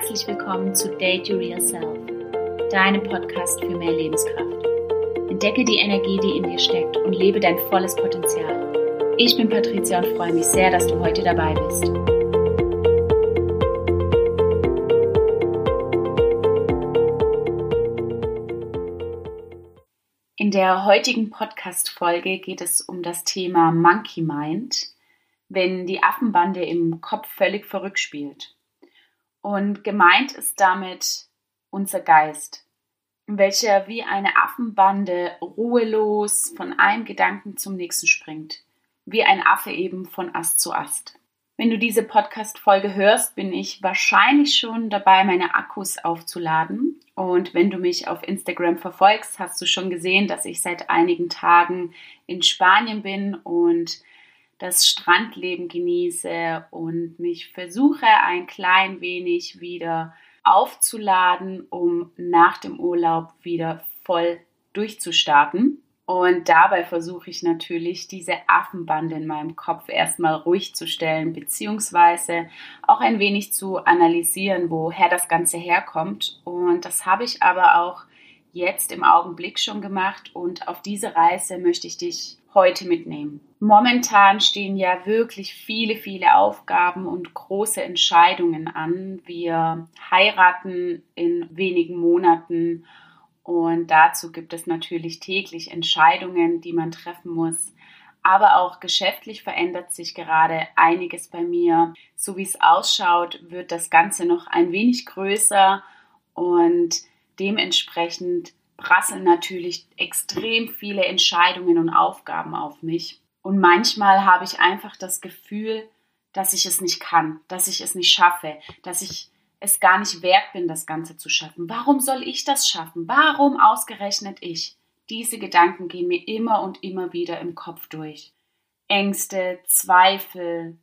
herzlich willkommen zu Date Your Real Self, deinem Podcast für mehr Lebenskraft. Entdecke die Energie, die in dir steckt und lebe dein volles Potenzial. Ich bin Patricia und freue mich sehr, dass du heute dabei bist. In der heutigen Podcast-Folge geht es um das Thema Monkey Mind, wenn die Affenbande im Kopf völlig verrückt spielt. Und gemeint ist damit unser Geist, welcher wie eine Affenbande ruhelos von einem Gedanken zum nächsten springt, wie ein Affe eben von Ast zu Ast. Wenn du diese Podcast-Folge hörst, bin ich wahrscheinlich schon dabei, meine Akkus aufzuladen. Und wenn du mich auf Instagram verfolgst, hast du schon gesehen, dass ich seit einigen Tagen in Spanien bin und das Strandleben genieße und mich versuche ein klein wenig wieder aufzuladen, um nach dem Urlaub wieder voll durchzustarten. Und dabei versuche ich natürlich, diese Affenbande in meinem Kopf erstmal ruhig zu stellen, beziehungsweise auch ein wenig zu analysieren, woher das Ganze herkommt. Und das habe ich aber auch jetzt im Augenblick schon gemacht. Und auf diese Reise möchte ich dich heute mitnehmen. Momentan stehen ja wirklich viele, viele Aufgaben und große Entscheidungen an. Wir heiraten in wenigen Monaten und dazu gibt es natürlich täglich Entscheidungen, die man treffen muss. Aber auch geschäftlich verändert sich gerade einiges bei mir. So wie es ausschaut, wird das Ganze noch ein wenig größer und dementsprechend prasseln natürlich extrem viele Entscheidungen und Aufgaben auf mich. Und manchmal habe ich einfach das Gefühl, dass ich es nicht kann, dass ich es nicht schaffe, dass ich es gar nicht wert bin, das Ganze zu schaffen. Warum soll ich das schaffen? Warum ausgerechnet ich? Diese Gedanken gehen mir immer und immer wieder im Kopf durch. Ängste, Zweifel,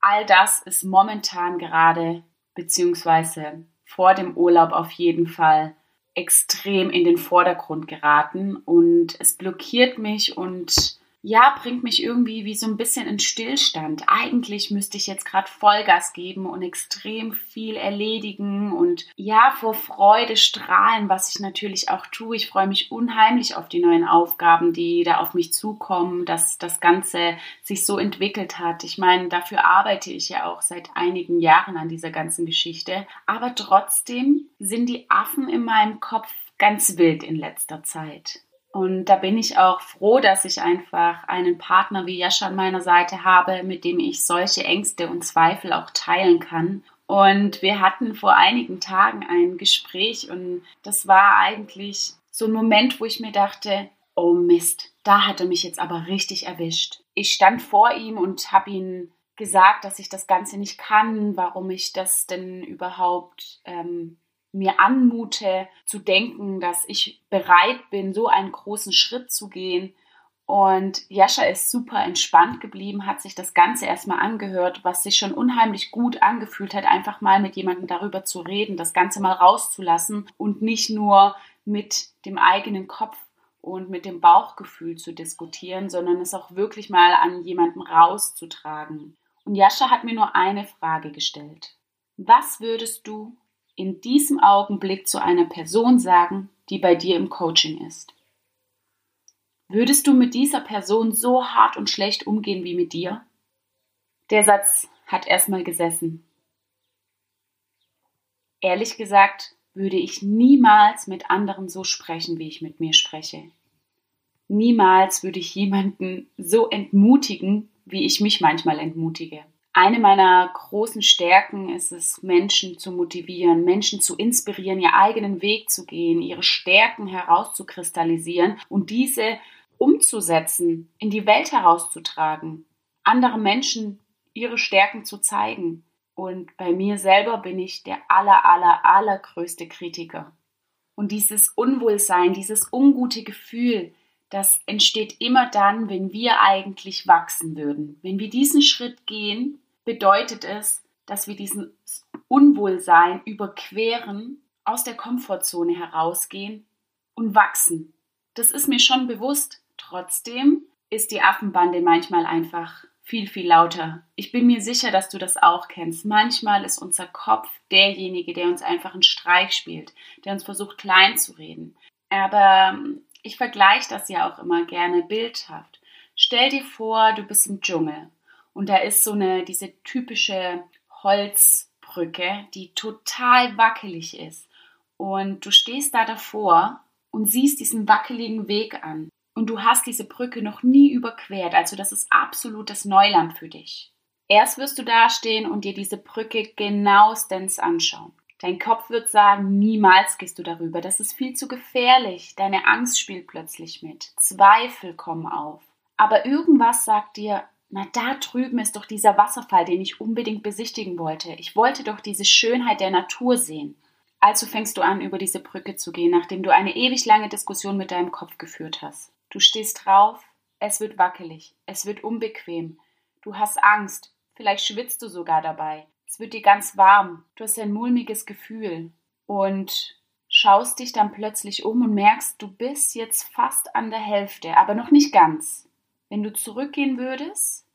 all das ist momentan gerade, beziehungsweise vor dem Urlaub auf jeden Fall, extrem in den Vordergrund geraten und es blockiert mich und ja, bringt mich irgendwie wie so ein bisschen in Stillstand. Eigentlich müsste ich jetzt gerade Vollgas geben und extrem viel erledigen und ja, vor Freude strahlen, was ich natürlich auch tue. Ich freue mich unheimlich auf die neuen Aufgaben, die da auf mich zukommen, dass das Ganze sich so entwickelt hat. Ich meine, dafür arbeite ich ja auch seit einigen Jahren an dieser ganzen Geschichte. Aber trotzdem sind die Affen in meinem Kopf ganz wild in letzter Zeit. Und da bin ich auch froh, dass ich einfach einen Partner wie Jascha an meiner Seite habe, mit dem ich solche Ängste und Zweifel auch teilen kann. Und wir hatten vor einigen Tagen ein Gespräch und das war eigentlich so ein Moment, wo ich mir dachte, oh Mist, da hat er mich jetzt aber richtig erwischt. Ich stand vor ihm und habe ihn gesagt, dass ich das Ganze nicht kann, warum ich das denn überhaupt ähm, mir anmute, zu denken, dass ich bereit bin, so einen großen Schritt zu gehen. Und Jascha ist super entspannt geblieben, hat sich das Ganze erstmal angehört, was sich schon unheimlich gut angefühlt hat, einfach mal mit jemandem darüber zu reden, das Ganze mal rauszulassen und nicht nur mit dem eigenen Kopf und mit dem Bauchgefühl zu diskutieren, sondern es auch wirklich mal an jemanden rauszutragen. Und Jascha hat mir nur eine Frage gestellt. Was würdest du in diesem Augenblick zu einer Person sagen, die bei dir im Coaching ist? Würdest du mit dieser Person so hart und schlecht umgehen wie mit dir? Der Satz hat erstmal gesessen. Ehrlich gesagt, würde ich niemals mit anderen so sprechen, wie ich mit mir spreche. Niemals würde ich jemanden so entmutigen, wie ich mich manchmal entmutige. Eine meiner großen Stärken ist es, Menschen zu motivieren, Menschen zu inspirieren, ihren eigenen Weg zu gehen, ihre Stärken herauszukristallisieren und diese umzusetzen, in die Welt herauszutragen, andere Menschen ihre Stärken zu zeigen. Und bei mir selber bin ich der aller, aller, allergrößte Kritiker. Und dieses Unwohlsein, dieses ungute Gefühl, das entsteht immer dann, wenn wir eigentlich wachsen würden. Wenn wir diesen Schritt gehen, bedeutet es, dass wir diesen Unwohlsein überqueren, aus der Komfortzone herausgehen und wachsen. Das ist mir schon bewusst. Trotzdem ist die Affenbande manchmal einfach viel, viel lauter. Ich bin mir sicher, dass du das auch kennst. Manchmal ist unser Kopf derjenige, der uns einfach einen Streich spielt, der uns versucht klein zu reden. Aber ähm, ich vergleiche das ja auch immer gerne bildhaft. Stell dir vor, du bist im Dschungel und da ist so eine, diese typische Holzbrücke, die total wackelig ist. Und du stehst da davor und siehst diesen wackeligen Weg an und du hast diese Brücke noch nie überquert, also das ist absolutes Neuland für dich. Erst wirst du dastehen und dir diese Brücke genauestens anschauen. Dein Kopf wird sagen, niemals gehst du darüber, das ist viel zu gefährlich. Deine Angst spielt plötzlich mit. Zweifel kommen auf. Aber irgendwas sagt dir, na da drüben ist doch dieser Wasserfall, den ich unbedingt besichtigen wollte. Ich wollte doch diese Schönheit der Natur sehen. Also fängst du an, über diese Brücke zu gehen, nachdem du eine ewig lange Diskussion mit deinem Kopf geführt hast. Du stehst drauf, es wird wackelig, es wird unbequem, du hast Angst, vielleicht schwitzt du sogar dabei, es wird dir ganz warm, du hast ein mulmiges Gefühl und schaust dich dann plötzlich um und merkst, du bist jetzt fast an der Hälfte, aber noch nicht ganz. Wenn du zurückgehen würdest,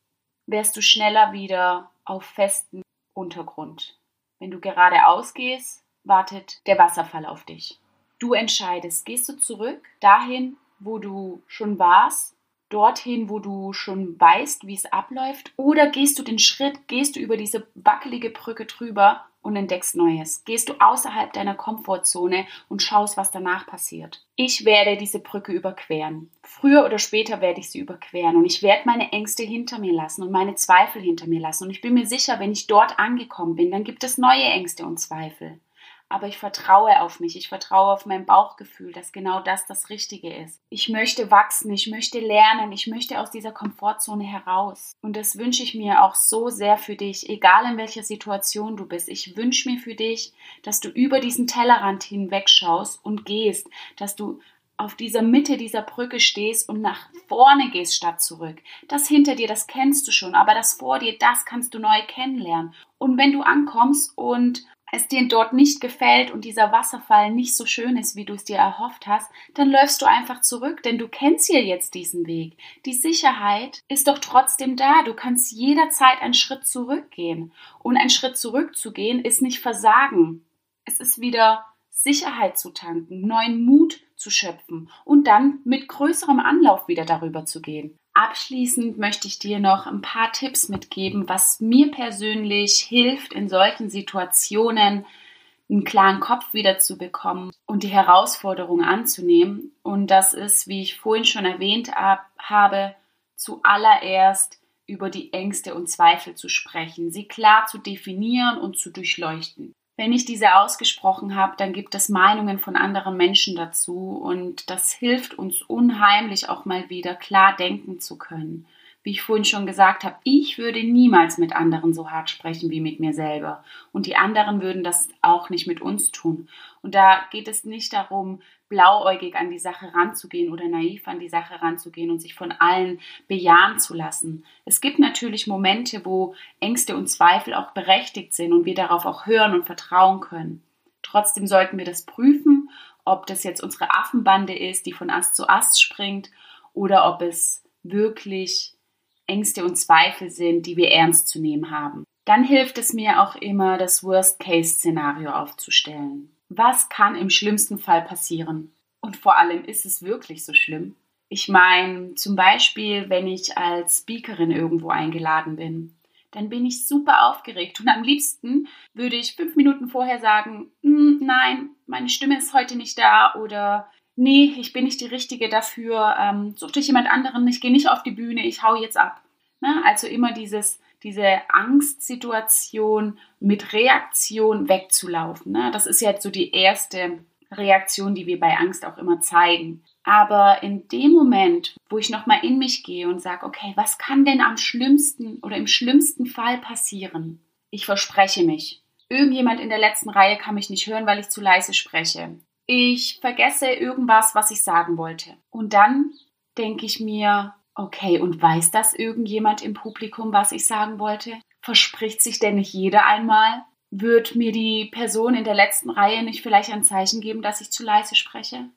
wärst du schneller wieder auf festem Untergrund. Wenn du geradeaus gehst, wartet der Wasserfall auf dich. Du entscheidest, gehst du zurück dahin, wo du schon warst, dorthin, wo du schon weißt, wie es abläuft? Oder gehst du den Schritt, gehst du über diese wackelige Brücke drüber und entdeckst Neues? Gehst du außerhalb deiner Komfortzone und schaust, was danach passiert? Ich werde diese Brücke überqueren. Früher oder später werde ich sie überqueren und ich werde meine Ängste hinter mir lassen und meine Zweifel hinter mir lassen. Und ich bin mir sicher, wenn ich dort angekommen bin, dann gibt es neue Ängste und Zweifel aber ich vertraue auf mich, ich vertraue auf mein Bauchgefühl, dass genau das das Richtige ist. Ich möchte wachsen, ich möchte lernen, ich möchte aus dieser Komfortzone heraus. Und das wünsche ich mir auch so sehr für dich, egal in welcher Situation du bist. Ich wünsche mir für dich, dass du über diesen Tellerrand hinwegschaust und gehst, dass du auf dieser Mitte dieser Brücke stehst und nach vorne gehst statt zurück. Das hinter dir, das kennst du schon, aber das vor dir, das kannst du neu kennenlernen. Und wenn du ankommst und es dir dort nicht gefällt und dieser Wasserfall nicht so schön ist, wie du es dir erhofft hast, dann läufst du einfach zurück, denn du kennst ja jetzt diesen Weg. Die Sicherheit ist doch trotzdem da. Du kannst jederzeit einen Schritt zurückgehen. Und ein Schritt zurückzugehen ist nicht Versagen. Es ist wieder Sicherheit zu tanken, neuen Mut zu schöpfen und dann mit größerem Anlauf wieder darüber zu gehen. Abschließend möchte ich dir noch ein paar Tipps mitgeben, was mir persönlich hilft, in solchen Situationen einen klaren Kopf wieder zu bekommen und die Herausforderung anzunehmen. Und das ist, wie ich vorhin schon erwähnt habe, zuallererst über die Ängste und Zweifel zu sprechen, sie klar zu definieren und zu durchleuchten. Wenn ich diese ausgesprochen habe, dann gibt es Meinungen von anderen Menschen dazu und das hilft uns unheimlich auch mal wieder klar denken zu können wie ich vorhin schon gesagt habe, ich würde niemals mit anderen so hart sprechen wie mit mir selber. Und die anderen würden das auch nicht mit uns tun. Und da geht es nicht darum, blauäugig an die Sache ranzugehen oder naiv an die Sache ranzugehen und sich von allen bejahen zu lassen. Es gibt natürlich Momente, wo Ängste und Zweifel auch berechtigt sind und wir darauf auch hören und vertrauen können. Trotzdem sollten wir das prüfen, ob das jetzt unsere Affenbande ist, die von Ast zu Ast springt, oder ob es wirklich Ängste und Zweifel sind, die wir ernst zu nehmen haben. Dann hilft es mir auch immer, das Worst-Case-Szenario aufzustellen. Was kann im schlimmsten Fall passieren? Und vor allem ist es wirklich so schlimm? Ich meine, zum Beispiel, wenn ich als Speakerin irgendwo eingeladen bin, dann bin ich super aufgeregt und am liebsten würde ich fünf Minuten vorher sagen, hm, nein, meine Stimme ist heute nicht da oder nee, ich bin nicht die Richtige dafür, ähm, such dich jemand anderen, ich gehe nicht auf die Bühne, ich hau jetzt ab. Ne? Also immer dieses, diese Angstsituation mit Reaktion wegzulaufen. Ne? Das ist jetzt so die erste Reaktion, die wir bei Angst auch immer zeigen. Aber in dem Moment, wo ich nochmal in mich gehe und sage, okay, was kann denn am schlimmsten oder im schlimmsten Fall passieren? Ich verspreche mich. Irgendjemand in der letzten Reihe kann mich nicht hören, weil ich zu leise spreche ich vergesse irgendwas, was ich sagen wollte. Und dann denke ich mir, okay, und weiß das irgendjemand im Publikum, was ich sagen wollte? Verspricht sich denn nicht jeder einmal? Wird mir die Person in der letzten Reihe nicht vielleicht ein Zeichen geben, dass ich zu leise spreche?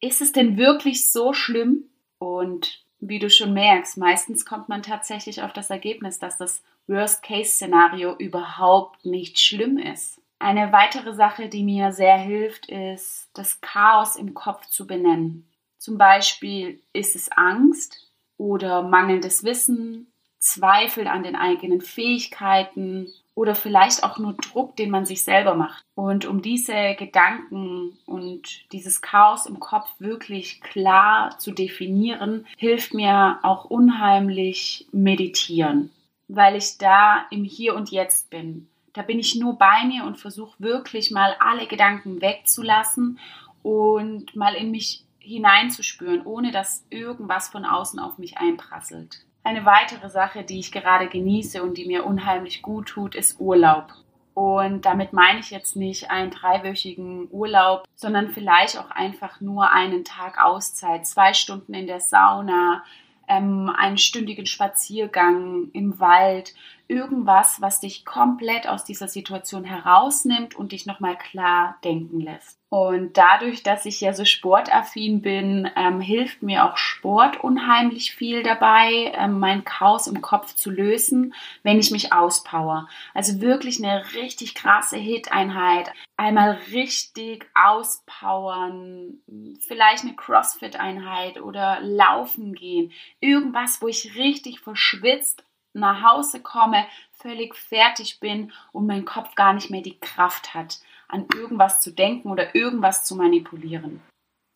Ist es denn wirklich so schlimm? Und Wie du schon merkst, meistens kommt man tatsächlich auf das Ergebnis, dass das Worst-Case-Szenario überhaupt nicht schlimm ist. Eine weitere Sache, die mir sehr hilft, ist, das Chaos im Kopf zu benennen. Zum Beispiel ist es Angst oder mangelndes Wissen, Zweifel an den eigenen Fähigkeiten oder vielleicht auch nur Druck, den man sich selber macht. Und um diese Gedanken und dieses Chaos im Kopf wirklich klar zu definieren, hilft mir auch unheimlich meditieren, weil ich da im Hier und Jetzt bin. Da bin ich nur bei mir und versuche wirklich mal alle Gedanken wegzulassen und mal in mich hineinzuspüren, ohne dass irgendwas von außen auf mich einprasselt. Eine weitere Sache, die ich gerade genieße und die mir unheimlich gut tut, ist Urlaub. Und damit meine ich jetzt nicht einen dreiwöchigen Urlaub, sondern vielleicht auch einfach nur einen Tag Auszeit, zwei Stunden in der Sauna, ähm, einen stündigen Spaziergang im Wald, irgendwas, was dich komplett aus dieser Situation herausnimmt und dich nochmal klar denken lässt. Und dadurch, dass ich ja so sportaffin bin, ähm, hilft mir auch Sport unheimlich viel dabei, ähm, mein Chaos im Kopf zu lösen, wenn ich mich auspower. Also wirklich eine richtig krasse Hit-Einheit. Einmal richtig auspowern, vielleicht eine Crossfit-Einheit oder laufen gehen. Irgendwas, wo ich richtig verschwitzt nach Hause komme, völlig fertig bin und mein Kopf gar nicht mehr die Kraft hat, an irgendwas zu denken oder irgendwas zu manipulieren.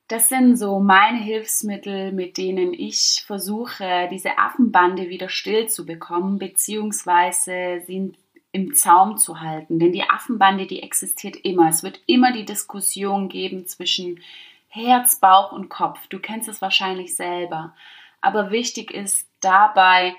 Das sind so meine Hilfsmittel, mit denen ich versuche, diese Affenbande wieder still zu bekommen, beziehungsweise sie im Zaum zu halten. Denn die Affenbande, die existiert immer. Es wird immer die Diskussion geben zwischen Herz, Bauch und Kopf. Du kennst es wahrscheinlich selber. Aber wichtig ist dabei,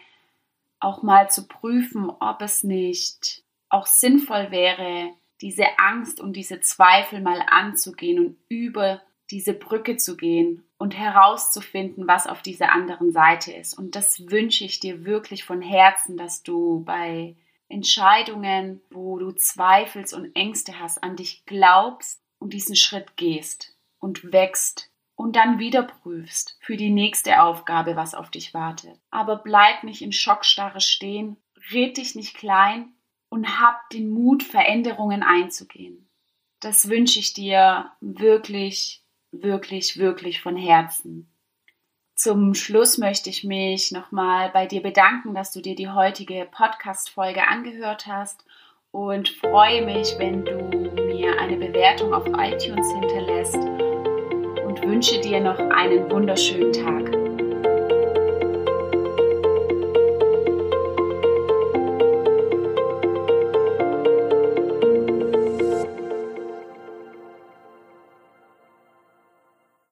auch mal zu prüfen, ob es nicht auch sinnvoll wäre, diese Angst und diese Zweifel mal anzugehen und über diese Brücke zu gehen und herauszufinden, was auf dieser anderen Seite ist. Und das wünsche ich dir wirklich von Herzen, dass du bei Entscheidungen, wo du zweifelst und Ängste hast, an dich glaubst und diesen Schritt gehst und wächst und dann wieder prüfst für die nächste Aufgabe, was auf dich wartet. Aber bleib nicht in Schockstarre stehen, red dich nicht klein und hab den Mut, Veränderungen einzugehen. Das wünsche ich dir wirklich, wirklich, wirklich von Herzen. Zum Schluss möchte ich mich nochmal bei dir bedanken, dass du dir die heutige Podcast-Folge angehört hast und freue mich, wenn du mir eine Bewertung auf iTunes hinterlässt wünsche dir noch einen wunderschönen Tag.